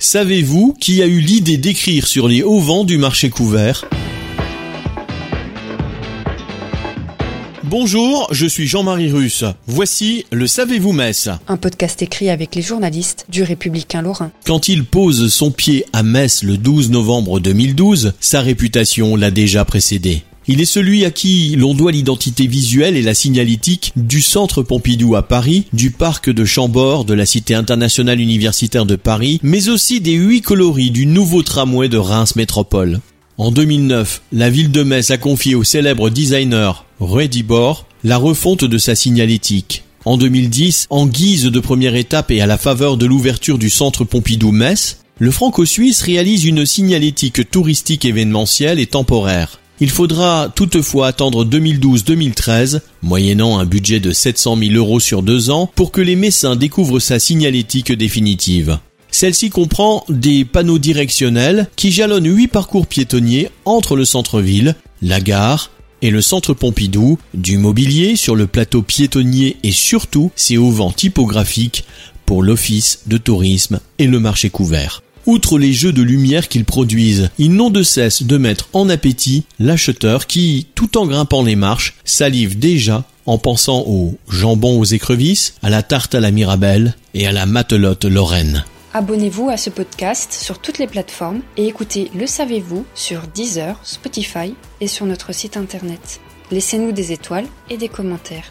Savez-vous qui a eu l'idée d'écrire sur les hauts vents du marché couvert? Bonjour, je suis Jean-Marie Russe. Voici le Savez-vous Metz Un podcast écrit avec les journalistes du Républicain Lorrain. Quand il pose son pied à Metz le 12 novembre 2012, sa réputation l'a déjà précédé. Il est celui à qui l'on doit l'identité visuelle et la signalétique du Centre Pompidou à Paris, du Parc de Chambord, de la Cité internationale universitaire de Paris, mais aussi des huit coloris du nouveau tramway de Reims Métropole. En 2009, la ville de Metz a confié au célèbre designer Redibor la refonte de sa signalétique. En 2010, en guise de première étape et à la faveur de l'ouverture du centre Pompidou-Metz, le franco-suisse réalise une signalétique touristique événementielle et temporaire. Il faudra toutefois attendre 2012-2013, moyennant un budget de 700 000 euros sur deux ans, pour que les Messins découvrent sa signalétique définitive. Celle-ci comprend des panneaux directionnels qui jalonnent huit parcours piétonniers entre le centre-ville, la gare et le centre Pompidou, du mobilier sur le plateau piétonnier et surtout ses auvents typographiques pour l'office de tourisme et le marché couvert. Outre les jeux de lumière qu'ils produisent, ils n'ont de cesse de mettre en appétit l'acheteur qui, tout en grimpant les marches, salive déjà en pensant au jambon aux écrevisses, à la tarte à la mirabelle et à la matelote lorraine. Abonnez-vous à ce podcast sur toutes les plateformes et écoutez Le Savez-vous sur Deezer, Spotify et sur notre site internet. Laissez-nous des étoiles et des commentaires.